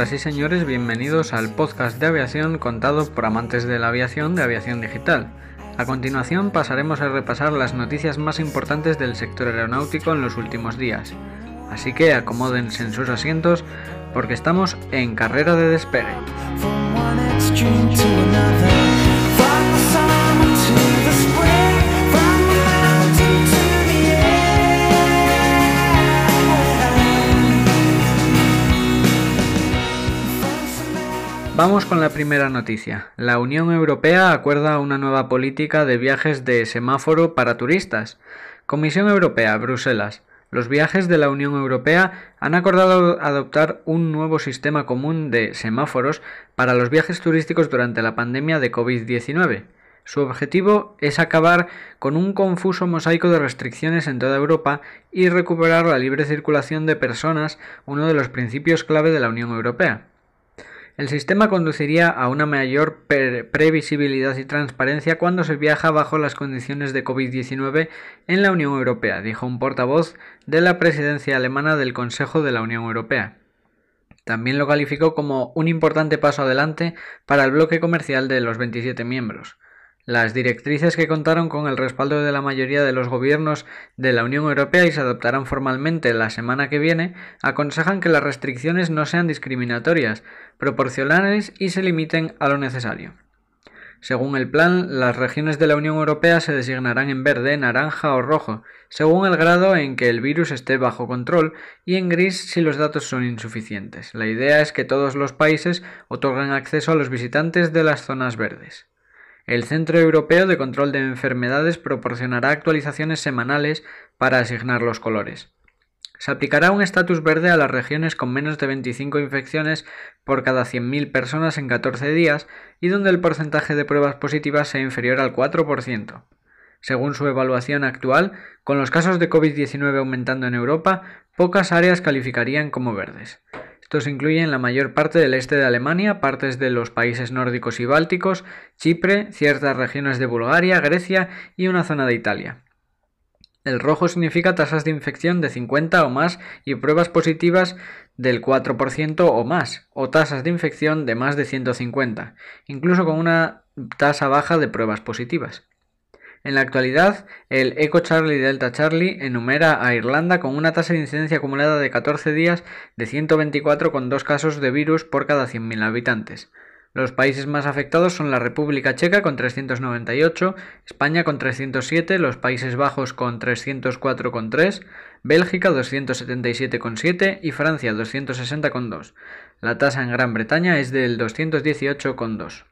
Señoras y señores, bienvenidos al podcast de aviación contado por amantes de la aviación de Aviación Digital. A continuación pasaremos a repasar las noticias más importantes del sector aeronáutico en los últimos días. Así que acomódense en sus asientos porque estamos en carrera de despegue. Vamos con la primera noticia. La Unión Europea acuerda una nueva política de viajes de semáforo para turistas. Comisión Europea, Bruselas. Los viajes de la Unión Europea han acordado adoptar un nuevo sistema común de semáforos para los viajes turísticos durante la pandemia de COVID-19. Su objetivo es acabar con un confuso mosaico de restricciones en toda Europa y recuperar la libre circulación de personas, uno de los principios clave de la Unión Europea. El sistema conduciría a una mayor previsibilidad y transparencia cuando se viaja bajo las condiciones de COVID-19 en la Unión Europea, dijo un portavoz de la presidencia alemana del Consejo de la Unión Europea. También lo calificó como un importante paso adelante para el bloque comercial de los 27 miembros. Las directrices que contaron con el respaldo de la mayoría de los gobiernos de la Unión Europea y se adoptarán formalmente la semana que viene aconsejan que las restricciones no sean discriminatorias, proporcionales y se limiten a lo necesario. Según el plan, las regiones de la Unión Europea se designarán en verde, naranja o rojo, según el grado en que el virus esté bajo control, y en gris si los datos son insuficientes. La idea es que todos los países otorguen acceso a los visitantes de las zonas verdes. El Centro Europeo de Control de Enfermedades proporcionará actualizaciones semanales para asignar los colores. Se aplicará un estatus verde a las regiones con menos de 25 infecciones por cada 100.000 personas en 14 días y donde el porcentaje de pruebas positivas sea inferior al 4%. Según su evaluación actual, con los casos de COVID-19 aumentando en Europa, pocas áreas calificarían como verdes. Estos incluyen la mayor parte del este de Alemania, partes de los países nórdicos y bálticos, Chipre, ciertas regiones de Bulgaria, Grecia y una zona de Italia. El rojo significa tasas de infección de 50 o más y pruebas positivas del 4% o más, o tasas de infección de más de 150, incluso con una tasa baja de pruebas positivas. En la actualidad, el Eco Charlie Delta Charlie enumera a Irlanda con una tasa de incidencia acumulada de 14 días de 124 con dos casos de virus por cada 100.000 habitantes. Los países más afectados son la República Checa con 398, España con 307, los Países Bajos con 304,3, Bélgica 277,7 y Francia 260,2. La tasa en Gran Bretaña es del 218,2.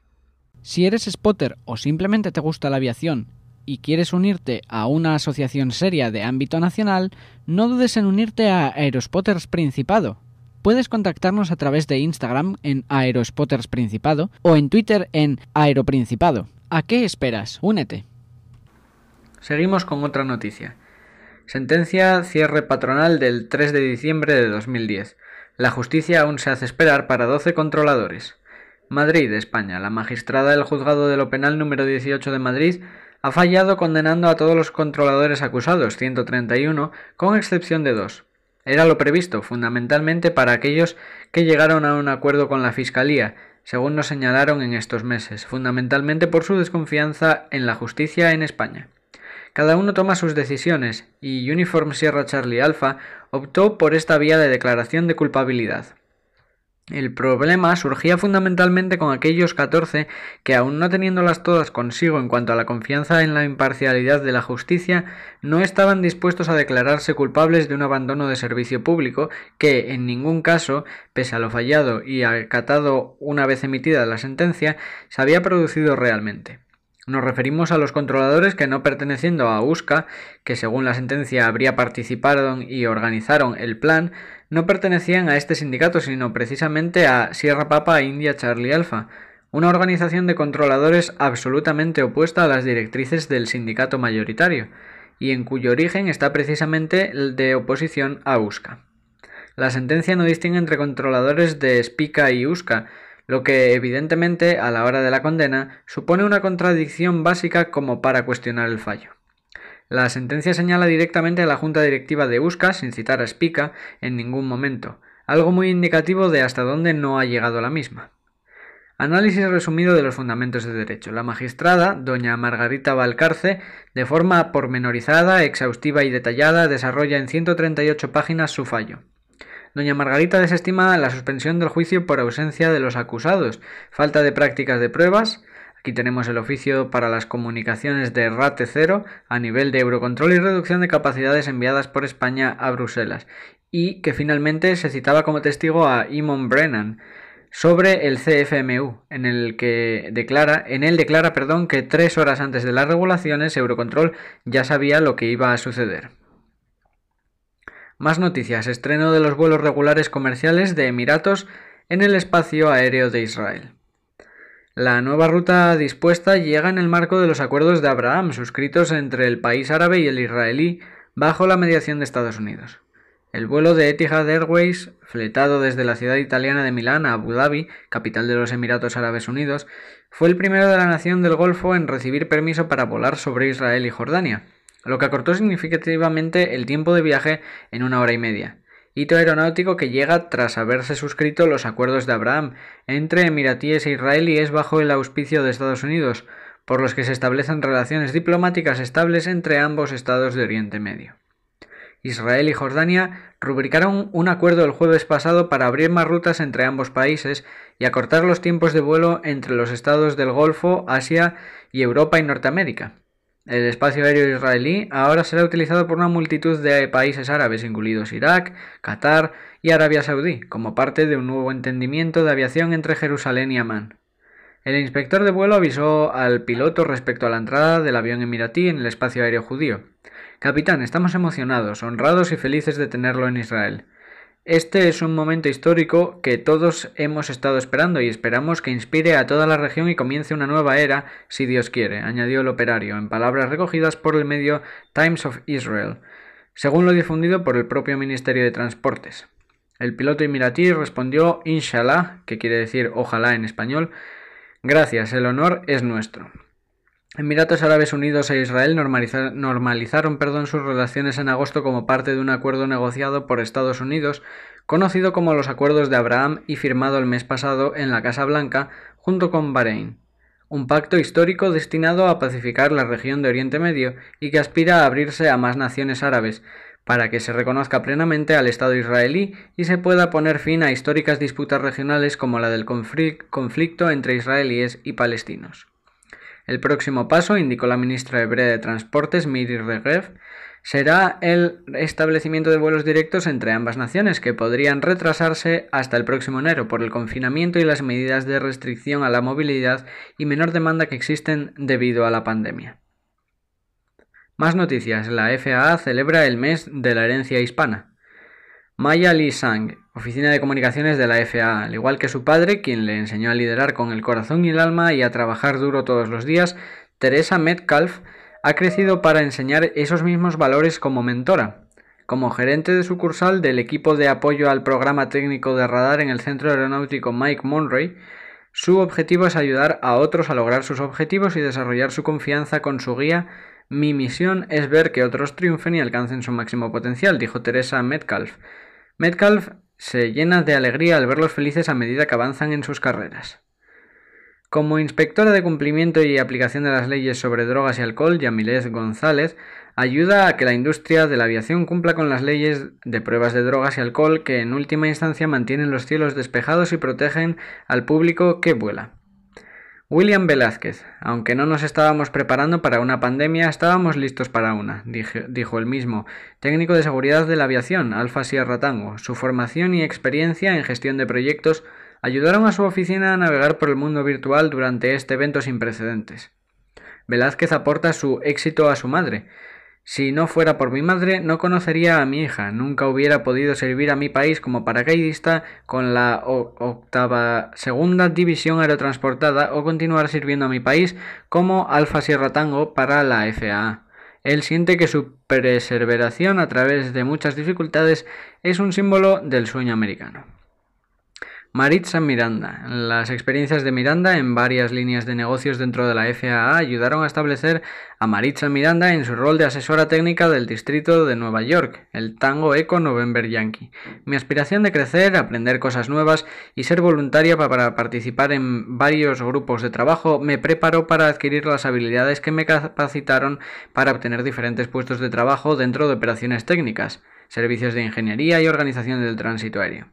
Si eres spotter o simplemente te gusta la aviación y quieres unirte a una asociación seria de ámbito nacional, no dudes en unirte a Aerospotters Principado. Puedes contactarnos a través de Instagram en Aerospotters Principado o en Twitter en Aeroprincipado. ¿A qué esperas? Únete. Seguimos con otra noticia. Sentencia cierre patronal del 3 de diciembre de 2010. La justicia aún se hace esperar para 12 controladores. Madrid, España. La magistrada del juzgado de lo penal número 18 de Madrid ha fallado condenando a todos los controladores acusados, 131, con excepción de dos. Era lo previsto, fundamentalmente para aquellos que llegaron a un acuerdo con la Fiscalía, según nos señalaron en estos meses, fundamentalmente por su desconfianza en la justicia en España. Cada uno toma sus decisiones, y Uniform Sierra Charlie Alpha optó por esta vía de declaración de culpabilidad. El problema surgía fundamentalmente con aquellos 14 que, aun no teniéndolas todas consigo en cuanto a la confianza en la imparcialidad de la justicia, no estaban dispuestos a declararse culpables de un abandono de servicio público que, en ningún caso, pese a lo fallado y acatado una vez emitida la sentencia, se había producido realmente. Nos referimos a los controladores que no perteneciendo a USCA, que según la sentencia habría participado y organizaron el plan, no pertenecían a este sindicato, sino precisamente a Sierra Papa India Charlie Alpha, una organización de controladores absolutamente opuesta a las directrices del sindicato mayoritario, y en cuyo origen está precisamente el de oposición a USCA. La sentencia no distingue entre controladores de SPICA y USCA, lo que evidentemente a la hora de la condena supone una contradicción básica como para cuestionar el fallo. La sentencia señala directamente a la junta directiva de USCA, sin citar a Spica en ningún momento. algo muy indicativo de hasta dónde no ha llegado la misma. Análisis resumido de los fundamentos de derecho. La magistrada, doña Margarita Valcarce, de forma pormenorizada, exhaustiva y detallada, desarrolla en 138 páginas su fallo. Doña Margarita desestima la suspensión del juicio por ausencia de los acusados, falta de prácticas de pruebas, Aquí tenemos el oficio para las comunicaciones de RATE 0 a nivel de Eurocontrol y reducción de capacidades enviadas por España a Bruselas y que finalmente se citaba como testigo a Imon Brennan sobre el CFMU, en el que declara, en declara, perdón, que tres horas antes de las regulaciones Eurocontrol ya sabía lo que iba a suceder. Más noticias. Estreno de los vuelos regulares comerciales de Emiratos en el espacio aéreo de Israel. La nueva ruta dispuesta llega en el marco de los acuerdos de Abraham suscritos entre el país árabe y el israelí bajo la mediación de Estados Unidos. El vuelo de Etihad Airways, fletado desde la ciudad italiana de Milán a Abu Dhabi, capital de los Emiratos Árabes Unidos, fue el primero de la nación del Golfo en recibir permiso para volar sobre Israel y Jordania, lo que acortó significativamente el tiempo de viaje en una hora y media hito aeronáutico que llega tras haberse suscrito los acuerdos de Abraham entre emiratíes e israelíes bajo el auspicio de Estados Unidos, por los que se establecen relaciones diplomáticas estables entre ambos estados de Oriente Medio. Israel y Jordania rubricaron un acuerdo el jueves pasado para abrir más rutas entre ambos países y acortar los tiempos de vuelo entre los estados del Golfo, Asia y Europa y Norteamérica. El espacio aéreo israelí ahora será utilizado por una multitud de países árabes, incluidos Irak, Qatar y Arabia Saudí, como parte de un nuevo entendimiento de aviación entre Jerusalén y Amán. El inspector de vuelo avisó al piloto respecto a la entrada del avión emiratí en el espacio aéreo judío. Capitán, estamos emocionados, honrados y felices de tenerlo en Israel. Este es un momento histórico que todos hemos estado esperando y esperamos que inspire a toda la región y comience una nueva era, si Dios quiere, añadió el operario, en palabras recogidas por el medio Times of Israel, según lo difundido por el propio Ministerio de Transportes. El piloto emiratí respondió Inshallah, que quiere decir ojalá en español, gracias, el honor es nuestro. Emiratos Árabes Unidos e Israel normalizaron perdón, sus relaciones en agosto como parte de un acuerdo negociado por Estados Unidos, conocido como los Acuerdos de Abraham y firmado el mes pasado en la Casa Blanca junto con Bahrein. Un pacto histórico destinado a pacificar la región de Oriente Medio y que aspira a abrirse a más naciones árabes, para que se reconozca plenamente al Estado israelí y se pueda poner fin a históricas disputas regionales como la del conflicto entre israelíes y palestinos. El próximo paso, indicó la ministra hebrea de Transportes, Miri Regev, será el establecimiento de vuelos directos entre ambas naciones, que podrían retrasarse hasta el próximo enero por el confinamiento y las medidas de restricción a la movilidad y menor demanda que existen debido a la pandemia. Más noticias. La FAA celebra el mes de la herencia hispana. Maya Lee Sang, oficina de comunicaciones de la FAA, al igual que su padre, quien le enseñó a liderar con el corazón y el alma y a trabajar duro todos los días, Teresa Metcalf ha crecido para enseñar esos mismos valores como mentora. Como gerente de sucursal del equipo de apoyo al programa técnico de radar en el Centro Aeronáutico Mike Monroy, su objetivo es ayudar a otros a lograr sus objetivos y desarrollar su confianza con su guía. Mi misión es ver que otros triunfen y alcancen su máximo potencial, dijo Teresa Metcalf. Metcalf se llena de alegría al verlos felices a medida que avanzan en sus carreras. Como inspectora de cumplimiento y aplicación de las leyes sobre drogas y alcohol, Yamilez González ayuda a que la industria de la aviación cumpla con las leyes de pruebas de drogas y alcohol que en última instancia mantienen los cielos despejados y protegen al público que vuela. William Velázquez, aunque no nos estábamos preparando para una pandemia, estábamos listos para una, dijo el mismo, técnico de seguridad de la aviación, Alfa Sierra Tango. Su formación y experiencia en gestión de proyectos ayudaron a su oficina a navegar por el mundo virtual durante este evento sin precedentes. Velázquez aporta su éxito a su madre, si no fuera por mi madre, no conocería a mi hija, nunca hubiera podido servir a mi país como paracaidista con la octava segunda división aerotransportada o continuar sirviendo a mi país como Alfa Sierra Tango para la FAA. Él siente que su perseveración a través de muchas dificultades es un símbolo del sueño americano. Maritza Miranda. Las experiencias de Miranda en varias líneas de negocios dentro de la FAA ayudaron a establecer a Maritza Miranda en su rol de asesora técnica del distrito de Nueva York, el Tango Eco November Yankee. Mi aspiración de crecer, aprender cosas nuevas y ser voluntaria para participar en varios grupos de trabajo me preparó para adquirir las habilidades que me capacitaron para obtener diferentes puestos de trabajo dentro de operaciones técnicas, servicios de ingeniería y organización del tránsito aéreo.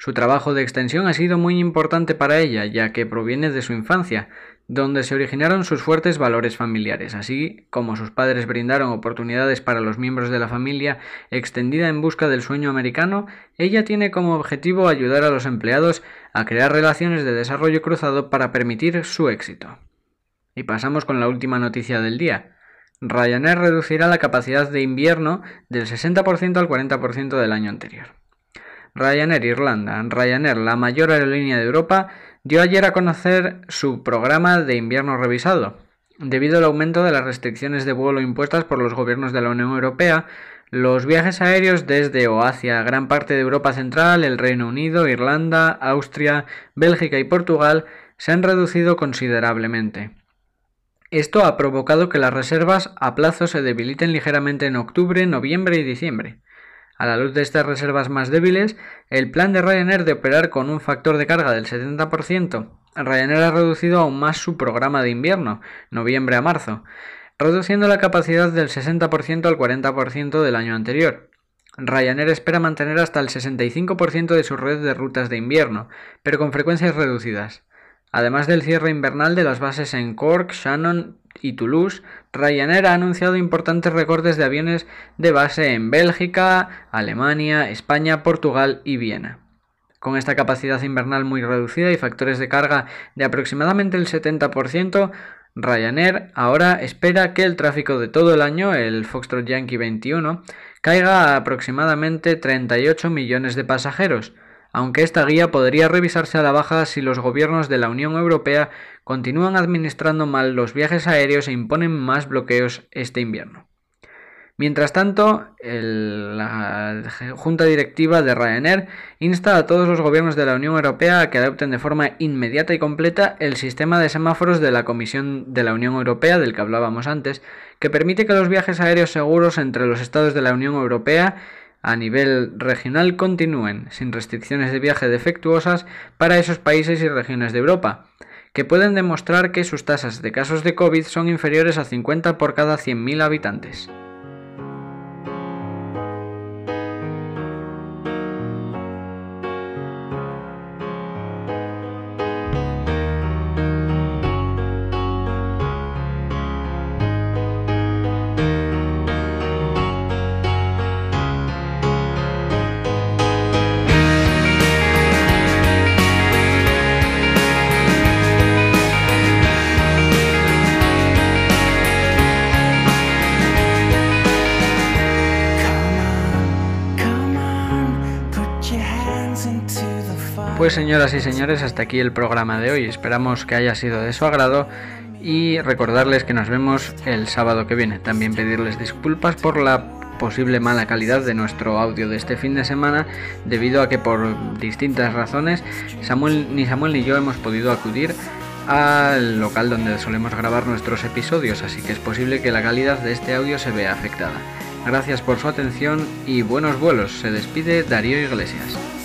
Su trabajo de extensión ha sido muy importante para ella, ya que proviene de su infancia, donde se originaron sus fuertes valores familiares, así como sus padres brindaron oportunidades para los miembros de la familia extendida en busca del sueño americano, ella tiene como objetivo ayudar a los empleados a crear relaciones de desarrollo cruzado para permitir su éxito. Y pasamos con la última noticia del día. Ryanair reducirá la capacidad de invierno del 60% al 40% del año anterior. Ryanair Irlanda. Ryanair, la mayor aerolínea de Europa, dio ayer a conocer su programa de invierno revisado. Debido al aumento de las restricciones de vuelo impuestas por los gobiernos de la Unión Europea, los viajes aéreos desde o hacia gran parte de Europa Central, el Reino Unido, Irlanda, Austria, Bélgica y Portugal se han reducido considerablemente. Esto ha provocado que las reservas a plazo se debiliten ligeramente en octubre, noviembre y diciembre. A la luz de estas reservas más débiles, el plan de Ryanair de operar con un factor de carga del 70%, Ryanair ha reducido aún más su programa de invierno, noviembre a marzo, reduciendo la capacidad del 60% al 40% del año anterior. Ryanair espera mantener hasta el 65% de su red de rutas de invierno, pero con frecuencias reducidas. Además del cierre invernal de las bases en Cork, Shannon y Toulouse, Ryanair ha anunciado importantes recortes de aviones de base en Bélgica, Alemania, España, Portugal y Viena. Con esta capacidad invernal muy reducida y factores de carga de aproximadamente el 70%, Ryanair ahora espera que el tráfico de todo el año, el Foxtrot Yankee 21, caiga a aproximadamente 38 millones de pasajeros, aunque esta guía podría revisarse a la baja si los gobiernos de la Unión Europea continúan administrando mal los viajes aéreos e imponen más bloqueos este invierno. Mientras tanto, la Junta Directiva de Ryanair insta a todos los gobiernos de la Unión Europea a que adopten de forma inmediata y completa el sistema de semáforos de la Comisión de la Unión Europea del que hablábamos antes, que permite que los viajes aéreos seguros entre los Estados de la Unión Europea a nivel regional continúen sin restricciones de viaje defectuosas para esos países y regiones de Europa, que pueden demostrar que sus tasas de casos de COVID son inferiores a 50 por cada 100.000 habitantes. Pues señoras y señores, hasta aquí el programa de hoy. Esperamos que haya sido de su agrado y recordarles que nos vemos el sábado que viene. También pedirles disculpas por la posible mala calidad de nuestro audio de este fin de semana debido a que por distintas razones Samuel, ni Samuel ni yo hemos podido acudir al local donde solemos grabar nuestros episodios, así que es posible que la calidad de este audio se vea afectada. Gracias por su atención y buenos vuelos. Se despide Darío Iglesias.